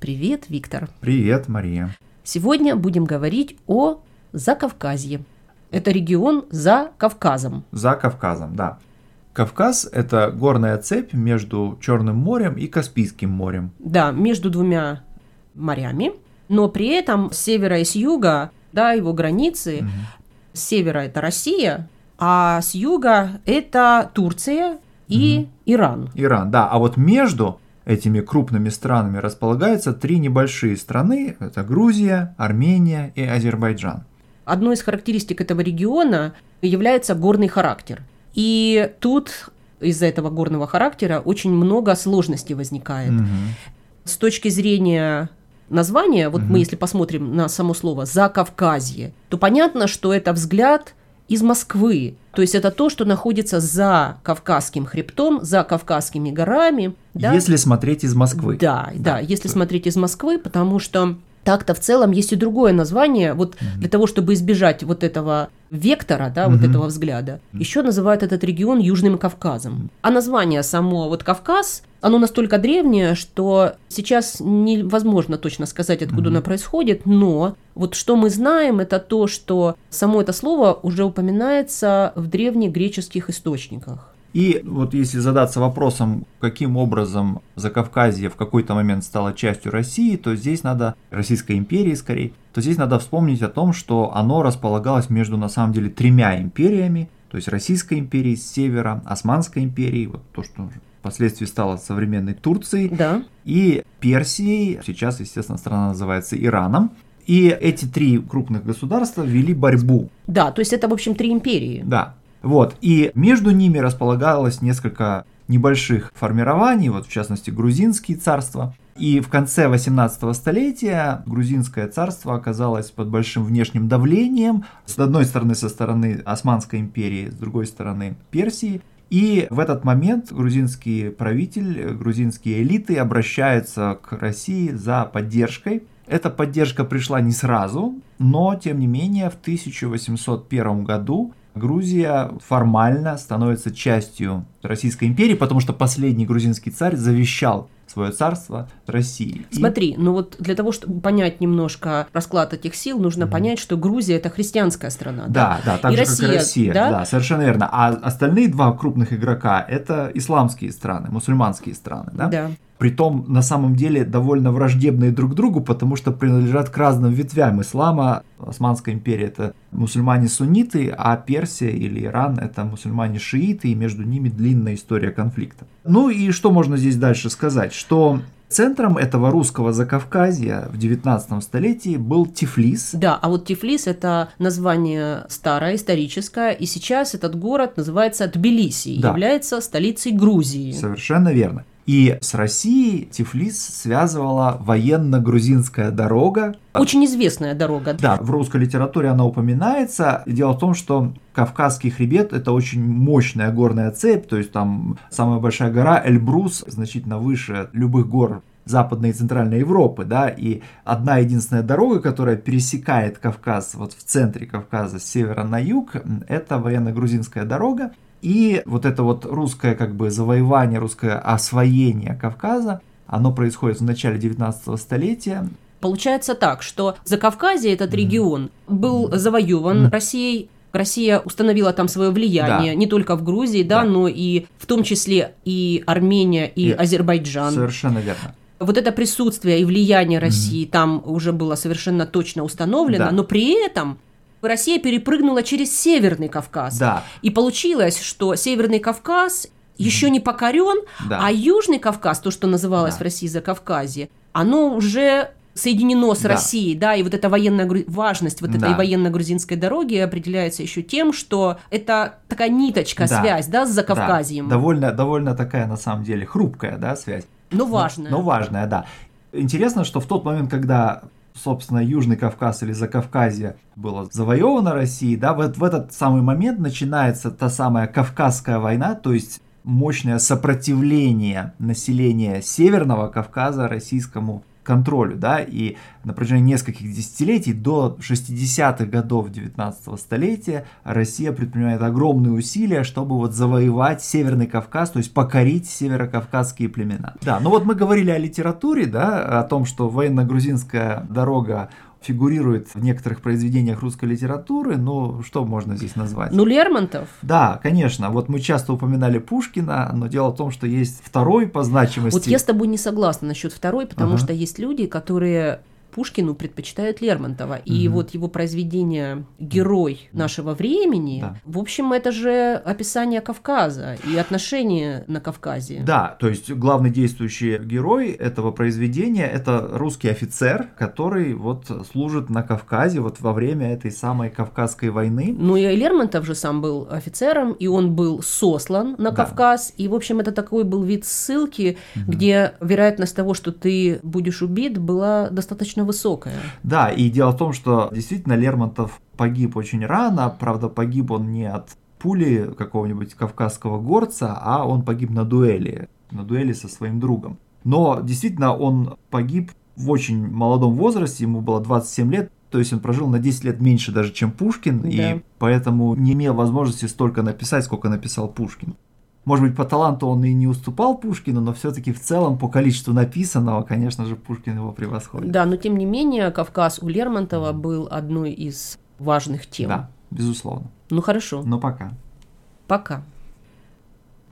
Привет, Виктор. Привет, Мария. Сегодня будем говорить о Закавказье. Это регион за Кавказом. За Кавказом, да. Кавказ – это горная цепь между Черным морем и Каспийским морем. Да, между двумя морями, но при этом с севера и с юга, да, его границы, угу. с севера это Россия, а с юга это Турция и угу. Иран. Иран, да. А вот между этими крупными странами располагаются три небольшие страны. Это Грузия, Армения и Азербайджан. Одной из характеристик этого региона является горный характер. И тут из-за этого горного характера очень много сложностей возникает. Угу. С точки зрения названия, вот угу. мы если посмотрим на само слово «Закавказье», то понятно, что это взгляд из Москвы. То есть это то, что находится за Кавказским хребтом, за Кавказскими горами. Да? Если смотреть из Москвы. Да, да, да если смотреть из Москвы, потому что так-то в целом есть и другое название, вот mm-hmm. для того, чтобы избежать вот этого вектора, да, mm-hmm. вот этого взгляда, mm-hmm. еще называют этот регион Южным Кавказом. А название само вот Кавказ, оно настолько древнее, что сейчас невозможно точно сказать, откуда mm-hmm. оно происходит, но вот что мы знаем, это то, что само это слово уже упоминается в древнегреческих источниках. И вот если задаться вопросом, каким образом Закавказье в какой-то момент стало частью России, то здесь надо, Российской империи скорее, то здесь надо вспомнить о том, что оно располагалось между на самом деле тремя империями, то есть Российской империей с севера, Османской империей, вот то, что впоследствии стало современной Турцией, да. и Персией, сейчас, естественно, страна называется Ираном. И эти три крупных государства вели борьбу. Да, то есть это, в общем, три империи. Да. Вот, и между ними располагалось несколько небольших формирований, вот в частности грузинские царства. И в конце 18 столетия грузинское царство оказалось под большим внешним давлением, с одной стороны со стороны Османской империи, с другой стороны Персии. И в этот момент грузинский правитель, грузинские элиты обращаются к России за поддержкой. Эта поддержка пришла не сразу, но тем не менее в 1801 году Грузия формально становится частью Российской империи, потому что последний грузинский царь завещал свое царство России. Смотри, ну вот для того, чтобы понять немножко расклад этих сил, нужно mm-hmm. понять, что Грузия это христианская страна. Да, да, да так и же, Россия, как и Россия. Да? да, совершенно верно. А остальные два крупных игрока это исламские страны, мусульманские страны. Да. да притом на самом деле довольно враждебные друг другу, потому что принадлежат к разным ветвям ислама. Османская империя это мусульмане-сунниты, а Персия или Иран это мусульмане-шииты, и между ними длинная история конфликта. Ну и что можно здесь дальше сказать? Что Центром этого русского Закавказья в 19 столетии был Тифлис. Да, а вот Тифлис – это название старое, историческое, и сейчас этот город называется Тбилиси, да. является столицей Грузии. Совершенно верно. И с Россией Тифлис связывала военно-грузинская дорога. Очень известная дорога. Да, в русской литературе она упоминается. Дело в том, что Кавказский хребет – это очень мощная горная цепь, то есть там самая большая гора Эльбрус значительно выше любых гор Западной и Центральной Европы, да, и одна единственная дорога, которая пересекает Кавказ вот в центре Кавказа с севера на юг, это военно-грузинская дорога, и вот это вот русское как бы завоевание, русское освоение Кавказа, оно происходит в начале 19 столетия. Получается так, что за Кавказе этот регион был завоеван Россией, Россия установила там свое влияние да. не только в Грузии, да, да, но и в том числе и Армения, и, и Азербайджан. Совершенно верно. Вот это присутствие и влияние России mm-hmm. там уже было совершенно точно установлено, да. но при этом Россия перепрыгнула через Северный Кавказ. Да. И получилось, что Северный Кавказ еще не покорен, да. а Южный Кавказ, то, что называлось да. в России за Кавказе, оно уже соединено с да. Россией, да, и вот эта военная важность вот этой да. военно-грузинской дороги определяется еще тем, что это такая ниточка, да. связь, да, с Закавказьем. Да. Довольно, довольно такая, на самом деле, хрупкая, да, связь. Но важная. Но, но важная, да. Интересно, что в тот момент, когда собственно, Южный Кавказ или Закавказье было завоевано Россией, да, вот в этот самый момент начинается та самая Кавказская война, то есть мощное сопротивление населения Северного Кавказа российскому контролю, да, и на протяжении нескольких десятилетий до 60-х годов 19 столетия Россия предпринимает огромные усилия, чтобы вот завоевать Северный Кавказ, то есть покорить северокавказские племена. Да, ну вот мы говорили о литературе, да, о том, что военно-грузинская дорога фигурирует в некоторых произведениях русской литературы, но что можно здесь назвать? Ну, Лермонтов. Да, конечно. Вот мы часто упоминали Пушкина, но дело в том, что есть второй по значимости. Вот я с тобой не согласна насчет второй, потому ага. что есть люди, которые Пушкину предпочитают Лермонтова. И угу. вот его произведение «Герой нашего времени», да. в общем, это же описание Кавказа и отношения на Кавказе. Да, то есть главный действующий герой этого произведения – это русский офицер, который вот служит на Кавказе вот во время этой самой Кавказской войны. Ну и Лермонтов же сам был офицером, и он был сослан на да. Кавказ, и, в общем, это такой был вид ссылки, угу. где вероятность того, что ты будешь убит, была достаточно высокая. Да, и дело в том, что действительно Лермонтов погиб очень рано, правда, погиб он не от пули какого-нибудь кавказского горца, а он погиб на дуэли, на дуэли со своим другом. Но действительно он погиб в очень молодом возрасте, ему было 27 лет, то есть он прожил на 10 лет меньше даже, чем Пушкин, да. и поэтому не имел возможности столько написать, сколько написал Пушкин. Может быть, по таланту он и не уступал Пушкину, но все-таки в целом по количеству написанного, конечно же, Пушкин его превосходит. Да, но тем не менее, Кавказ у Лермонтова был одной из важных тем. Да, безусловно. Ну хорошо. Ну пока. Пока.